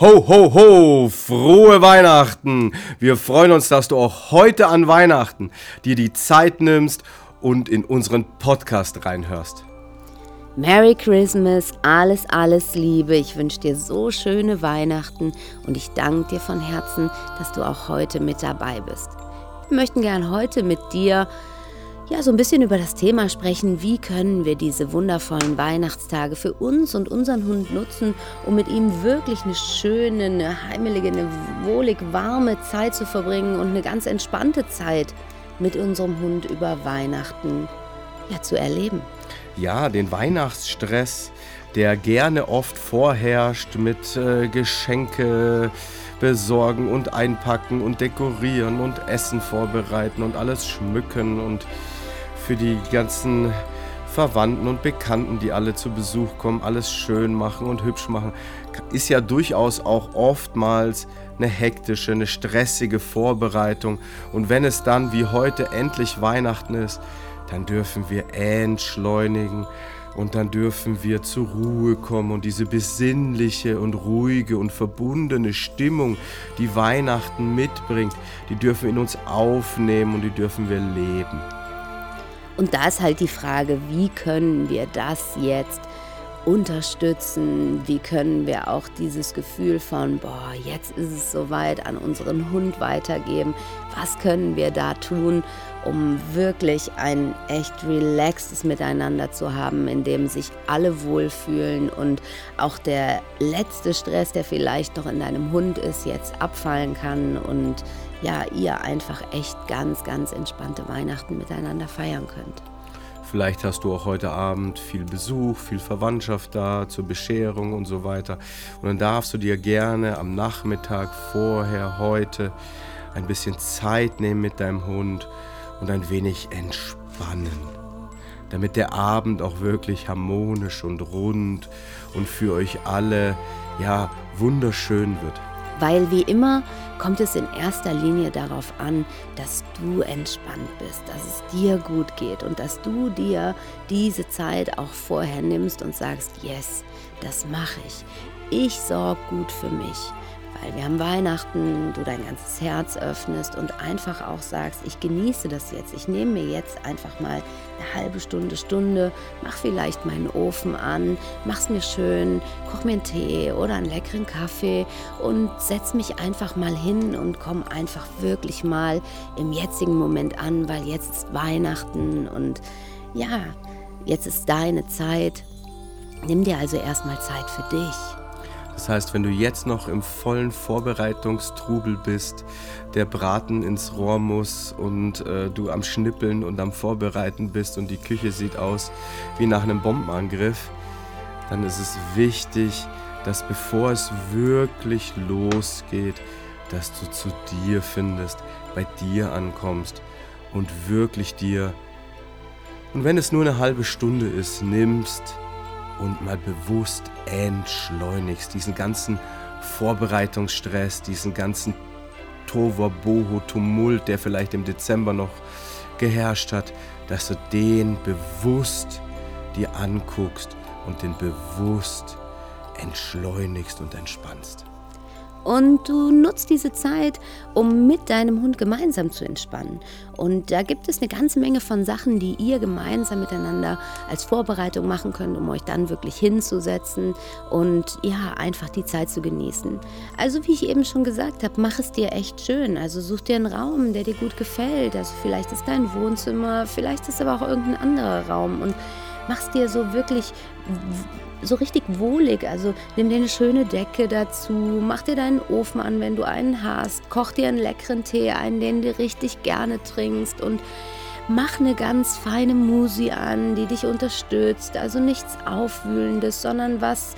Ho, ho, ho, frohe Weihnachten! Wir freuen uns, dass du auch heute an Weihnachten dir die Zeit nimmst und in unseren Podcast reinhörst. Merry Christmas, alles, alles Liebe. Ich wünsche dir so schöne Weihnachten und ich danke dir von Herzen, dass du auch heute mit dabei bist. Wir möchten gern heute mit dir ja, so ein bisschen über das Thema sprechen, wie können wir diese wundervollen Weihnachtstage für uns und unseren Hund nutzen, um mit ihm wirklich eine schöne, eine heimelige, eine wohlig warme Zeit zu verbringen und eine ganz entspannte Zeit mit unserem Hund über Weihnachten ja, zu erleben. Ja, den Weihnachtsstress, der gerne oft vorherrscht mit äh, Geschenke besorgen und einpacken und dekorieren und Essen vorbereiten und alles schmücken und für die ganzen Verwandten und Bekannten, die alle zu Besuch kommen, alles schön machen und hübsch machen, ist ja durchaus auch oftmals eine hektische, eine stressige Vorbereitung. Und wenn es dann wie heute endlich Weihnachten ist, dann dürfen wir entschleunigen und dann dürfen wir zur Ruhe kommen und diese besinnliche und ruhige und verbundene Stimmung, die Weihnachten mitbringt, die dürfen wir in uns aufnehmen und die dürfen wir leben. Und da ist halt die Frage, wie können wir das jetzt unterstützen? Wie können wir auch dieses Gefühl von, boah, jetzt ist es soweit, an unseren Hund weitergeben? Was können wir da tun, um wirklich ein echt relaxtes Miteinander zu haben, in dem sich alle wohlfühlen und auch der letzte Stress, der vielleicht noch in deinem Hund ist, jetzt abfallen kann und ja, ihr einfach echt ganz, ganz entspannte Weihnachten miteinander feiern könnt. Vielleicht hast du auch heute Abend viel Besuch, viel Verwandtschaft da zur Bescherung und so weiter. Und dann darfst du dir gerne am Nachmittag vorher, heute, ein bisschen Zeit nehmen mit deinem Hund und ein wenig entspannen. Damit der Abend auch wirklich harmonisch und rund und für euch alle ja wunderschön wird. Weil wie immer kommt es in erster Linie darauf an, dass du entspannt bist, dass es dir gut geht und dass du dir diese Zeit auch vorher nimmst und sagst, yes, das mache ich. Ich sorge gut für mich weil wir haben Weihnachten, du dein ganzes Herz öffnest und einfach auch sagst, ich genieße das jetzt, ich nehme mir jetzt einfach mal eine halbe Stunde, Stunde, mach vielleicht meinen Ofen an, mach's mir schön, koch mir einen Tee oder einen leckeren Kaffee und setz mich einfach mal hin und komm einfach wirklich mal im jetzigen Moment an, weil jetzt ist Weihnachten und ja, jetzt ist deine Zeit. Nimm dir also erstmal Zeit für dich. Das heißt, wenn du jetzt noch im vollen Vorbereitungstrubel bist, der Braten ins Rohr muss und äh, du am Schnippeln und am Vorbereiten bist und die Küche sieht aus wie nach einem Bombenangriff, dann ist es wichtig, dass bevor es wirklich losgeht, dass du zu dir findest, bei dir ankommst und wirklich dir, und wenn es nur eine halbe Stunde ist, nimmst, und mal bewusst entschleunigst. Diesen ganzen Vorbereitungsstress, diesen ganzen Toverboho, Tumult, der vielleicht im Dezember noch geherrscht hat, dass du den bewusst dir anguckst und den bewusst entschleunigst und entspannst. Und du nutzt diese Zeit, um mit deinem Hund gemeinsam zu entspannen. Und da gibt es eine ganze Menge von Sachen, die ihr gemeinsam miteinander als Vorbereitung machen könnt, um euch dann wirklich hinzusetzen und ja, einfach die Zeit zu genießen. Also wie ich eben schon gesagt habe, mach es dir echt schön. Also such dir einen Raum, der dir gut gefällt. Also vielleicht ist dein Wohnzimmer, vielleicht ist aber auch irgendein anderer Raum und mach's dir so wirklich so richtig wohlig. Also nimm dir eine schöne Decke dazu, mach dir deinen Ofen an, wenn du einen hast, koch dir einen leckeren Tee ein, den du richtig gerne trinkst und mach eine ganz feine Musi an, die dich unterstützt. Also nichts Aufwühlendes, sondern was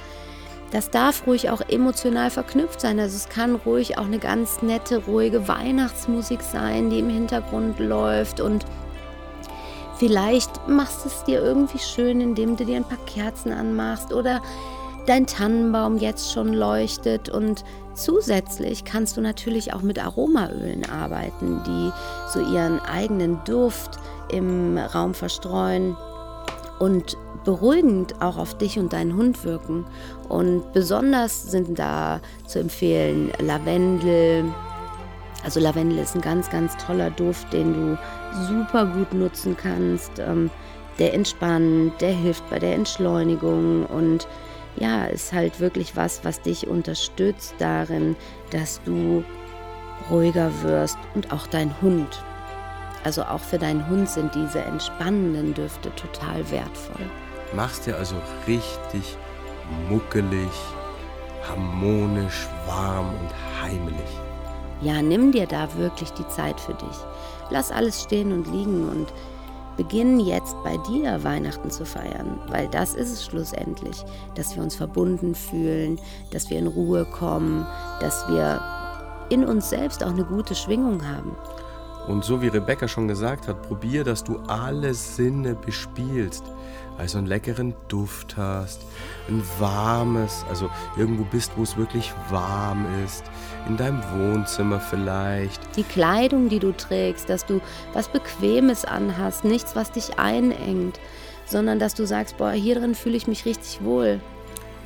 Das darf ruhig auch emotional verknüpft sein. Also es kann ruhig auch eine ganz nette, ruhige Weihnachtsmusik sein, die im Hintergrund läuft und Vielleicht machst du es dir irgendwie schön, indem du dir ein paar Kerzen anmachst oder dein Tannenbaum jetzt schon leuchtet und zusätzlich kannst du natürlich auch mit Aromaölen arbeiten, die so ihren eigenen Duft im Raum verstreuen und beruhigend auch auf dich und deinen Hund wirken. Und besonders sind da zu empfehlen Lavendel. Also Lavendel ist ein ganz, ganz toller Duft, den du super gut nutzen kannst. Ähm, der entspannt, der hilft bei der Entschleunigung und ja, ist halt wirklich was, was dich unterstützt darin, dass du ruhiger wirst und auch dein Hund. Also auch für deinen Hund sind diese entspannenden Düfte total wertvoll. Machst dir also richtig muckelig, harmonisch, warm und heimelig. Ja, nimm dir da wirklich die Zeit für dich. Lass alles stehen und liegen und beginn jetzt bei dir Weihnachten zu feiern, weil das ist es schlussendlich, dass wir uns verbunden fühlen, dass wir in Ruhe kommen, dass wir in uns selbst auch eine gute Schwingung haben. Und so wie Rebecca schon gesagt hat, probier, dass du alle Sinne bespielst also einen leckeren Duft hast, ein warmes, also irgendwo bist, wo es wirklich warm ist, in deinem Wohnzimmer vielleicht. Die Kleidung, die du trägst, dass du was Bequemes anhast, nichts, was dich einengt, sondern dass du sagst, boah, hier drin fühle ich mich richtig wohl.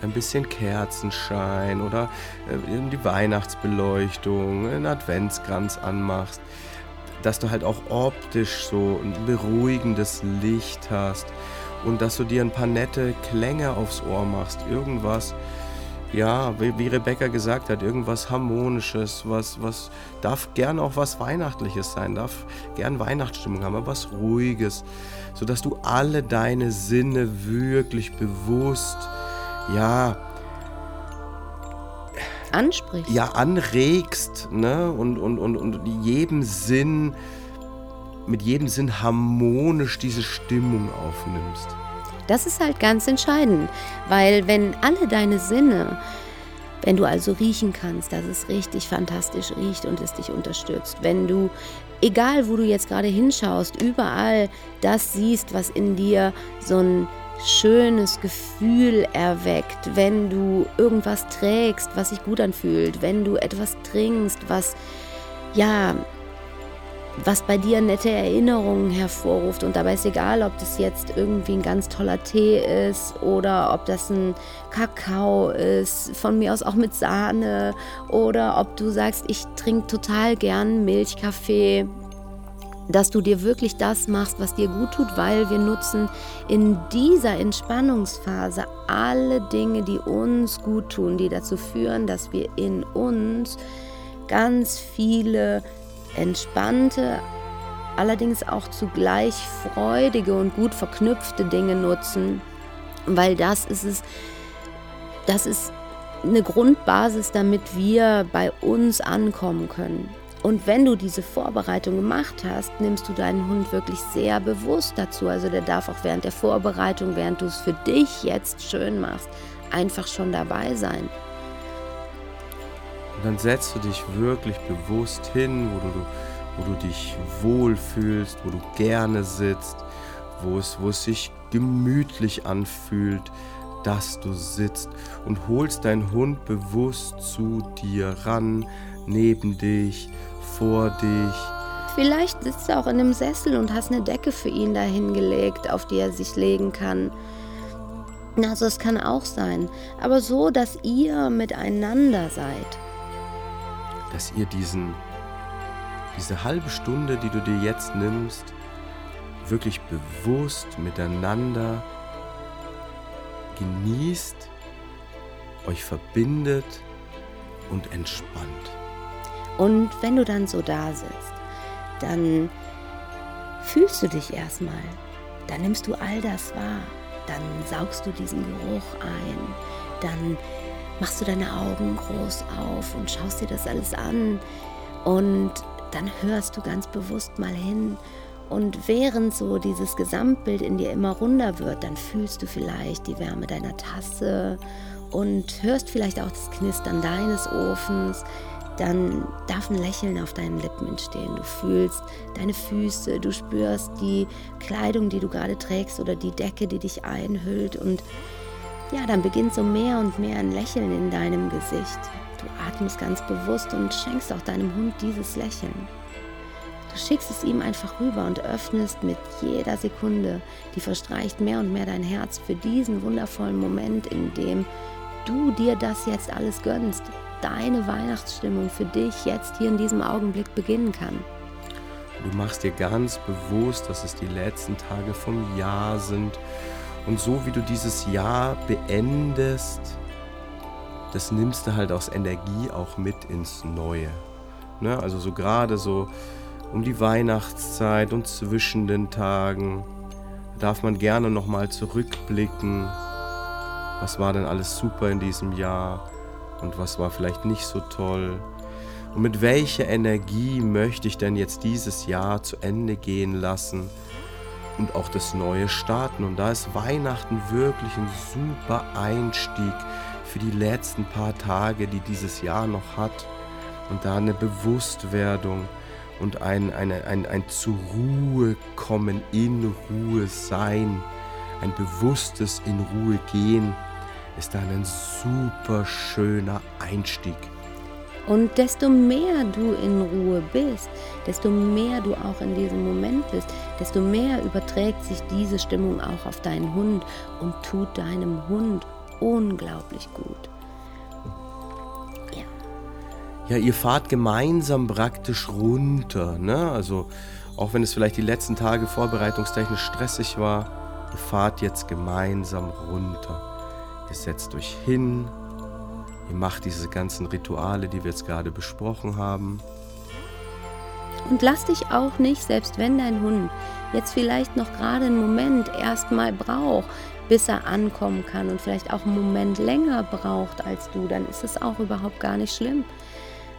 Ein bisschen Kerzenschein oder äh, die Weihnachtsbeleuchtung, einen Adventskranz anmachst dass du halt auch optisch so ein beruhigendes Licht hast und dass du dir ein paar nette Klänge aufs Ohr machst. Irgendwas, ja, wie, Rebecca gesagt hat, irgendwas Harmonisches, was, was darf gern auch was Weihnachtliches sein, darf gern Weihnachtsstimmung haben, aber was Ruhiges, sodass du alle deine Sinne wirklich bewusst, ja, ansprichst. Ja, anregst, ne? Und, und, und, und jedem Sinn mit jedem Sinn harmonisch diese Stimmung aufnimmst. Das ist halt ganz entscheidend, weil wenn alle deine Sinne, wenn du also riechen kannst, dass es richtig fantastisch riecht und es dich unterstützt, wenn du, egal wo du jetzt gerade hinschaust, überall das siehst, was in dir so ein schönes Gefühl erweckt, wenn du irgendwas trägst, was sich gut anfühlt, wenn du etwas trinkst, was ja was bei dir nette Erinnerungen hervorruft. Und dabei ist egal, ob das jetzt irgendwie ein ganz toller Tee ist oder ob das ein Kakao ist, von mir aus auch mit Sahne oder ob du sagst, ich trinke total gern Milchkaffee. Dass du dir wirklich das machst, was dir gut tut, weil wir nutzen in dieser Entspannungsphase alle Dinge, die uns gut tun, die dazu führen, dass wir in uns ganz viele entspannte, allerdings auch zugleich freudige und gut verknüpfte Dinge nutzen, weil das ist es, das ist eine Grundbasis, damit wir bei uns ankommen können. Und wenn du diese Vorbereitung gemacht hast, nimmst du deinen Hund wirklich sehr bewusst dazu. Also der darf auch während der Vorbereitung, während du es für dich jetzt schön machst, einfach schon dabei sein. Und dann setzt du dich wirklich bewusst hin, wo du, wo du dich wohlfühlst, wo du gerne sitzt, wo es, wo es sich gemütlich anfühlt, dass du sitzt und holst deinen Hund bewusst zu dir ran, neben dich, vor dich. Vielleicht sitzt er auch in einem Sessel und hast eine Decke für ihn dahingelegt, auf die er sich legen kann. Also es kann auch sein, aber so, dass ihr miteinander seid dass ihr diesen, diese halbe Stunde, die du dir jetzt nimmst, wirklich bewusst miteinander genießt, euch verbindet und entspannt. Und wenn du dann so da sitzt, dann fühlst du dich erstmal, dann nimmst du all das wahr, dann saugst du diesen Geruch ein, dann machst du deine Augen groß auf und schaust dir das alles an. Und dann hörst du ganz bewusst mal hin. Und während so dieses Gesamtbild in dir immer runder wird, dann fühlst du vielleicht die Wärme deiner Tasse und hörst vielleicht auch das Knistern deines Ofens, dann darf ein Lächeln auf deinen Lippen entstehen. Du fühlst deine Füße, du spürst die Kleidung, die du gerade trägst oder die Decke, die dich einhüllt und ja, dann beginnt so mehr und mehr ein Lächeln in deinem Gesicht. Du atmest ganz bewusst und schenkst auch deinem Hund dieses Lächeln. Du schickst es ihm einfach rüber und öffnest mit jeder Sekunde, die verstreicht, mehr und mehr dein Herz für diesen wundervollen Moment, in dem du dir das jetzt alles gönnst, deine Weihnachtsstimmung für dich jetzt hier in diesem Augenblick beginnen kann. Du machst dir ganz bewusst, dass es die letzten Tage vom Jahr sind. Und so wie du dieses Jahr beendest, das nimmst du halt aus Energie auch mit ins Neue. Ne? Also so gerade so um die Weihnachtszeit und zwischen den Tagen darf man gerne nochmal zurückblicken. Was war denn alles super in diesem Jahr? Und was war vielleicht nicht so toll. Und mit welcher Energie möchte ich denn jetzt dieses Jahr zu Ende gehen lassen und auch das Neue starten? Und da ist Weihnachten wirklich ein super Einstieg für die letzten paar Tage, die dieses Jahr noch hat. Und da eine Bewusstwerdung und ein, eine, ein, ein zur Ruhe kommen, in Ruhe sein, ein bewusstes in Ruhe gehen ist dann ein super schöner Einstieg. Und desto mehr du in Ruhe bist, desto mehr du auch in diesem Moment bist, desto mehr überträgt sich diese Stimmung auch auf deinen Hund und tut deinem Hund unglaublich gut. Ja. Ja, ihr fahrt gemeinsam praktisch runter, ne? Also auch wenn es vielleicht die letzten Tage vorbereitungstechnisch stressig war, ihr fahrt jetzt gemeinsam runter. Ihr setzt euch hin, ihr macht diese ganzen Rituale, die wir jetzt gerade besprochen haben. Und lass dich auch nicht, selbst wenn dein Hund jetzt vielleicht noch gerade einen Moment erstmal braucht, bis er ankommen kann und vielleicht auch einen Moment länger braucht als du, dann ist es auch überhaupt gar nicht schlimm.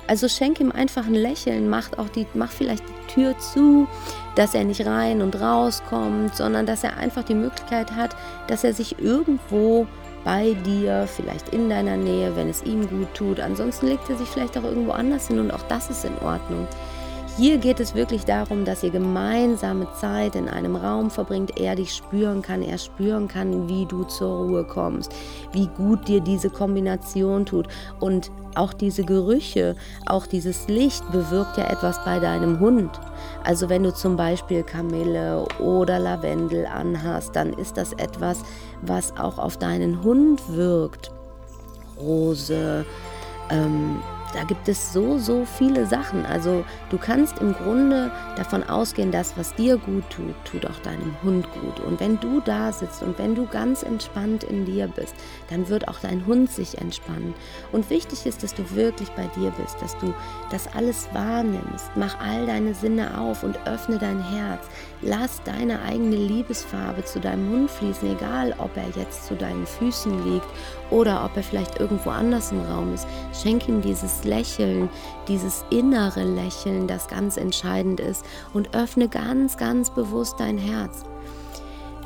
Also schenk ihm einfach ein Lächeln, mach, auch die, mach vielleicht die Tür zu, dass er nicht rein und rauskommt, sondern dass er einfach die Möglichkeit hat, dass er sich irgendwo bei dir, vielleicht in deiner Nähe, wenn es ihm gut tut. Ansonsten legt er sich vielleicht auch irgendwo anders hin und auch das ist in Ordnung. Hier geht es wirklich darum, dass ihr gemeinsame Zeit in einem Raum verbringt, er dich spüren kann, er spüren kann, wie du zur Ruhe kommst, wie gut dir diese Kombination tut und auch diese Gerüche, auch dieses Licht bewirkt ja etwas bei deinem Hund. Also wenn du zum Beispiel Kamille oder Lavendel anhast, dann ist das etwas, was auch auf deinen Hund wirkt. Rose, ähm, da gibt es so, so viele Sachen. Also du kannst im Grunde davon ausgehen, dass was dir gut tut, tut auch deinem Hund gut. Und wenn du da sitzt und wenn du ganz entspannt in dir bist, dann wird auch dein Hund sich entspannen. Und wichtig ist, dass du wirklich bei dir bist, dass du das alles wahrnimmst. Mach all deine Sinne auf und öffne dein Herz. Lass deine eigene Liebesfarbe zu deinem Hund fließen, egal ob er jetzt zu deinen Füßen liegt oder ob er vielleicht irgendwo anders im Raum ist. Schenk ihm dieses Lächeln, dieses innere Lächeln, das ganz entscheidend ist und öffne ganz, ganz bewusst dein Herz.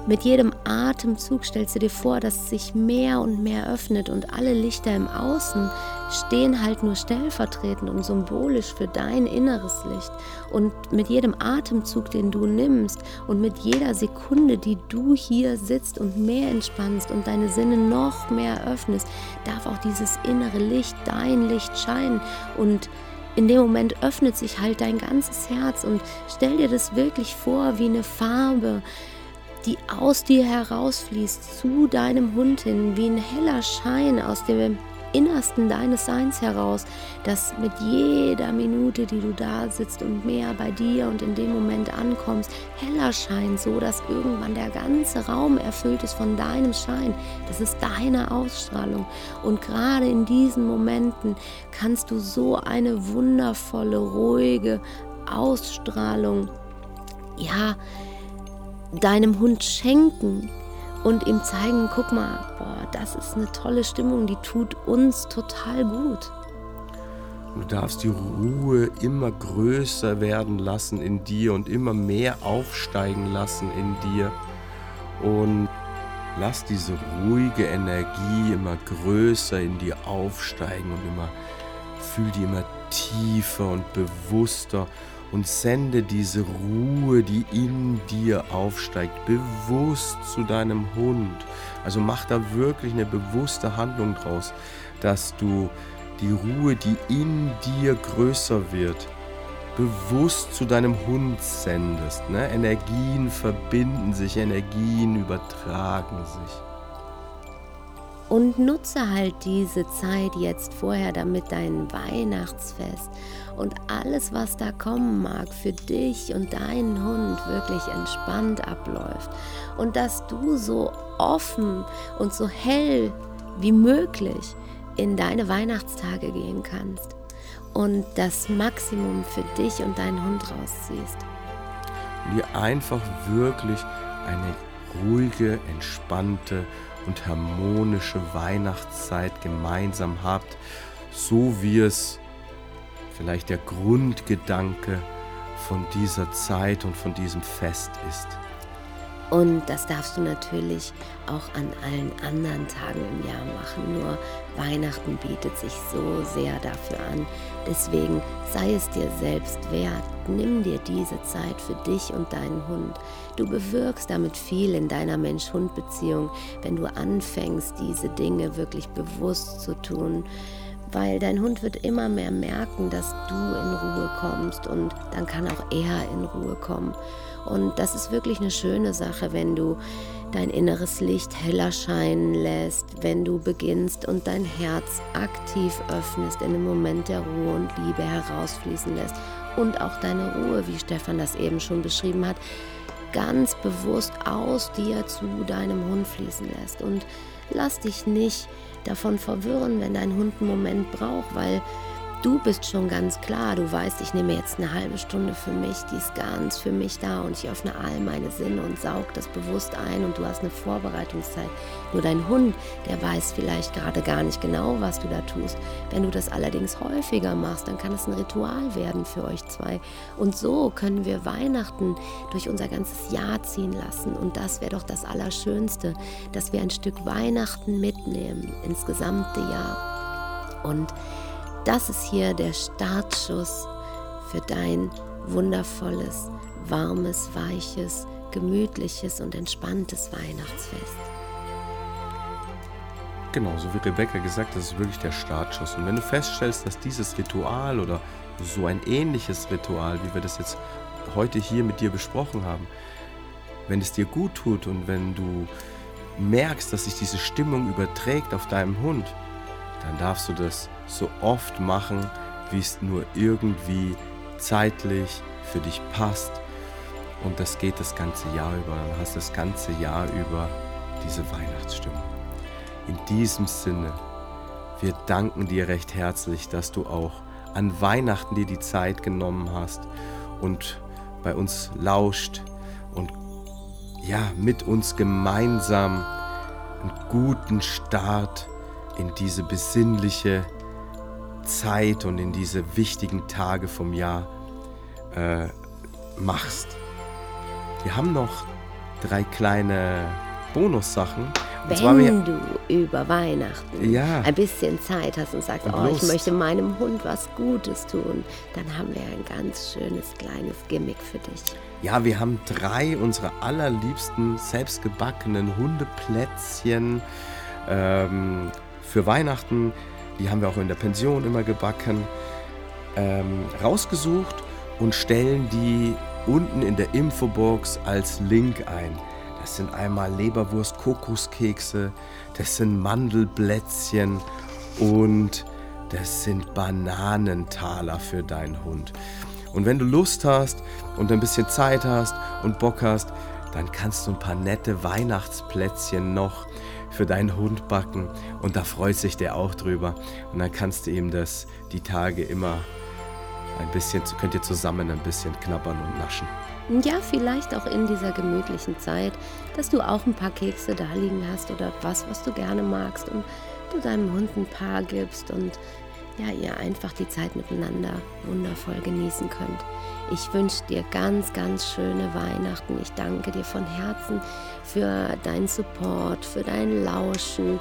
Mit jedem Atemzug stellst du dir vor, dass es sich mehr und mehr öffnet und alle Lichter im Außen stehen halt nur stellvertretend und symbolisch für dein inneres Licht. Und mit jedem Atemzug, den du nimmst und mit jeder Sekunde, die du hier sitzt und mehr entspannst und deine Sinne noch mehr öffnest, darf auch dieses innere Licht, dein Licht scheinen und in dem Moment öffnet sich halt dein ganzes Herz und stell dir das wirklich vor wie eine Farbe, die aus dir herausfließt zu deinem Hund hin, wie ein heller Schein aus dem Innersten deines Seins heraus, dass mit jeder Minute, die du da sitzt und mehr bei dir und in dem Moment ankommst, heller scheint, so dass irgendwann der ganze Raum erfüllt ist von deinem Schein. Das ist deine Ausstrahlung. Und gerade in diesen Momenten kannst du so eine wundervolle, ruhige Ausstrahlung, ja, deinem Hund schenken und ihm zeigen, guck mal, boah, das ist eine tolle Stimmung, die tut uns total gut. Du darfst die Ruhe immer größer werden lassen in dir und immer mehr aufsteigen lassen in dir. Und lass diese ruhige Energie immer größer in dir aufsteigen und immer fühl die immer tiefer und bewusster und sende diese Ruhe, die in dir aufsteigt, bewusst zu deinem Hund. Also mach da wirklich eine bewusste Handlung draus, dass du die Ruhe, die in dir größer wird, bewusst zu deinem Hund sendest. Ne? Energien verbinden sich, Energien übertragen sich. Und nutze halt diese Zeit jetzt vorher, damit dein Weihnachtsfest und alles, was da kommen mag, für dich und deinen Hund wirklich entspannt abläuft. Und dass du so offen und so hell wie möglich in deine Weihnachtstage gehen kannst und das Maximum für dich und deinen Hund rausziehst. Und ihr einfach wirklich eine ruhige, entspannte und harmonische Weihnachtszeit gemeinsam habt, so wie es vielleicht der Grundgedanke von dieser Zeit und von diesem Fest ist. Und das darfst du natürlich auch an allen anderen Tagen im Jahr machen. Nur Weihnachten bietet sich so sehr dafür an. Deswegen sei es dir selbst wert. Nimm dir diese Zeit für dich und deinen Hund. Du bewirkst damit viel in deiner Mensch-Hund-Beziehung, wenn du anfängst, diese Dinge wirklich bewusst zu tun weil dein Hund wird immer mehr merken, dass du in Ruhe kommst und dann kann auch er in Ruhe kommen. Und das ist wirklich eine schöne Sache, wenn du dein inneres Licht heller scheinen lässt, wenn du beginnst und dein Herz aktiv öffnest, in einem Moment der Ruhe und Liebe herausfließen lässt und auch deine Ruhe, wie Stefan das eben schon beschrieben hat, ganz bewusst aus dir zu deinem Hund fließen lässt. Und lass dich nicht davon verwirren, wenn dein Hund einen Moment braucht, weil Du bist schon ganz klar, du weißt, ich nehme jetzt eine halbe Stunde für mich, die ist ganz für mich da und ich öffne all meine Sinne und saug das bewusst ein und du hast eine Vorbereitungszeit. Nur dein Hund, der weiß vielleicht gerade gar nicht genau, was du da tust. Wenn du das allerdings häufiger machst, dann kann es ein Ritual werden für euch zwei. Und so können wir Weihnachten durch unser ganzes Jahr ziehen lassen und das wäre doch das Allerschönste, dass wir ein Stück Weihnachten mitnehmen ins gesamte Jahr. Und das ist hier der Startschuss für dein wundervolles, warmes, weiches, gemütliches und entspanntes Weihnachtsfest. Genau, so wie Rebecca gesagt, das ist wirklich der Startschuss. Und wenn du feststellst, dass dieses Ritual oder so ein ähnliches Ritual, wie wir das jetzt heute hier mit dir besprochen haben, wenn es dir gut tut und wenn du merkst, dass sich diese Stimmung überträgt auf deinem Hund, dann darfst du das so oft machen, wie es nur irgendwie zeitlich für dich passt. Und das geht das ganze Jahr über. Dann hast du das ganze Jahr über diese Weihnachtsstimmung. In diesem Sinne, wir danken dir recht herzlich, dass du auch an Weihnachten dir die Zeit genommen hast und bei uns lauscht und ja, mit uns gemeinsam einen guten Start in diese besinnliche Zeit und in diese wichtigen Tage vom Jahr äh, machst. Wir haben noch drei kleine Bonussachen. Wenn du über Weihnachten ja. ein bisschen Zeit hast und sagst, oh, ich möchte meinem Hund was Gutes tun, dann haben wir ein ganz schönes kleines Gimmick für dich. Ja, wir haben drei unserer allerliebsten selbstgebackenen Hundeplätzchen ähm, für Weihnachten die haben wir auch in der Pension immer gebacken, ähm, rausgesucht und stellen die unten in der Infobox als Link ein. Das sind einmal Leberwurst, Kokoskekse, das sind Mandelblätzchen und das sind Bananentaler für deinen Hund. Und wenn du Lust hast und ein bisschen Zeit hast und Bock hast, dann kannst du ein paar nette Weihnachtsplätzchen noch für deinen Hund backen und da freut sich der auch drüber. Und dann kannst du ihm das die Tage immer ein bisschen, könnt ihr zusammen ein bisschen knabbern und naschen. Ja, vielleicht auch in dieser gemütlichen Zeit, dass du auch ein paar Kekse da liegen hast oder was, was du gerne magst und du deinem Hund ein paar gibst und ja, ihr einfach die Zeit miteinander wundervoll genießen könnt. Ich wünsche dir ganz, ganz schöne Weihnachten. Ich danke dir von Herzen für deinen Support, für dein Lauschen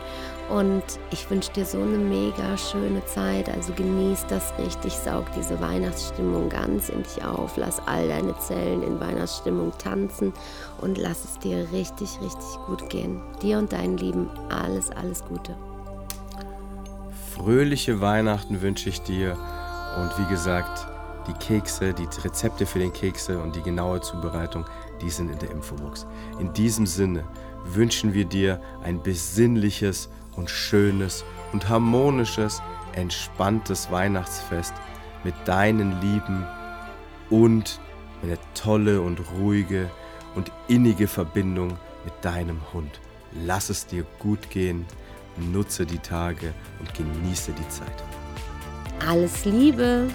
und ich wünsche dir so eine mega schöne Zeit. Also genieß das richtig, saug diese Weihnachtsstimmung ganz in dich auf, lass all deine Zellen in Weihnachtsstimmung tanzen und lass es dir richtig, richtig gut gehen. Dir und deinen Lieben alles, alles Gute. Fröhliche Weihnachten wünsche ich dir und wie gesagt, die Kekse, die Rezepte für den Kekse und die genaue Zubereitung, die sind in der Infobox. In diesem Sinne wünschen wir dir ein besinnliches und schönes und harmonisches, entspanntes Weihnachtsfest mit deinen Lieben und eine tolle und ruhige und innige Verbindung mit deinem Hund. Lass es dir gut gehen, nutze die Tage und genieße die Zeit. Alles Liebe!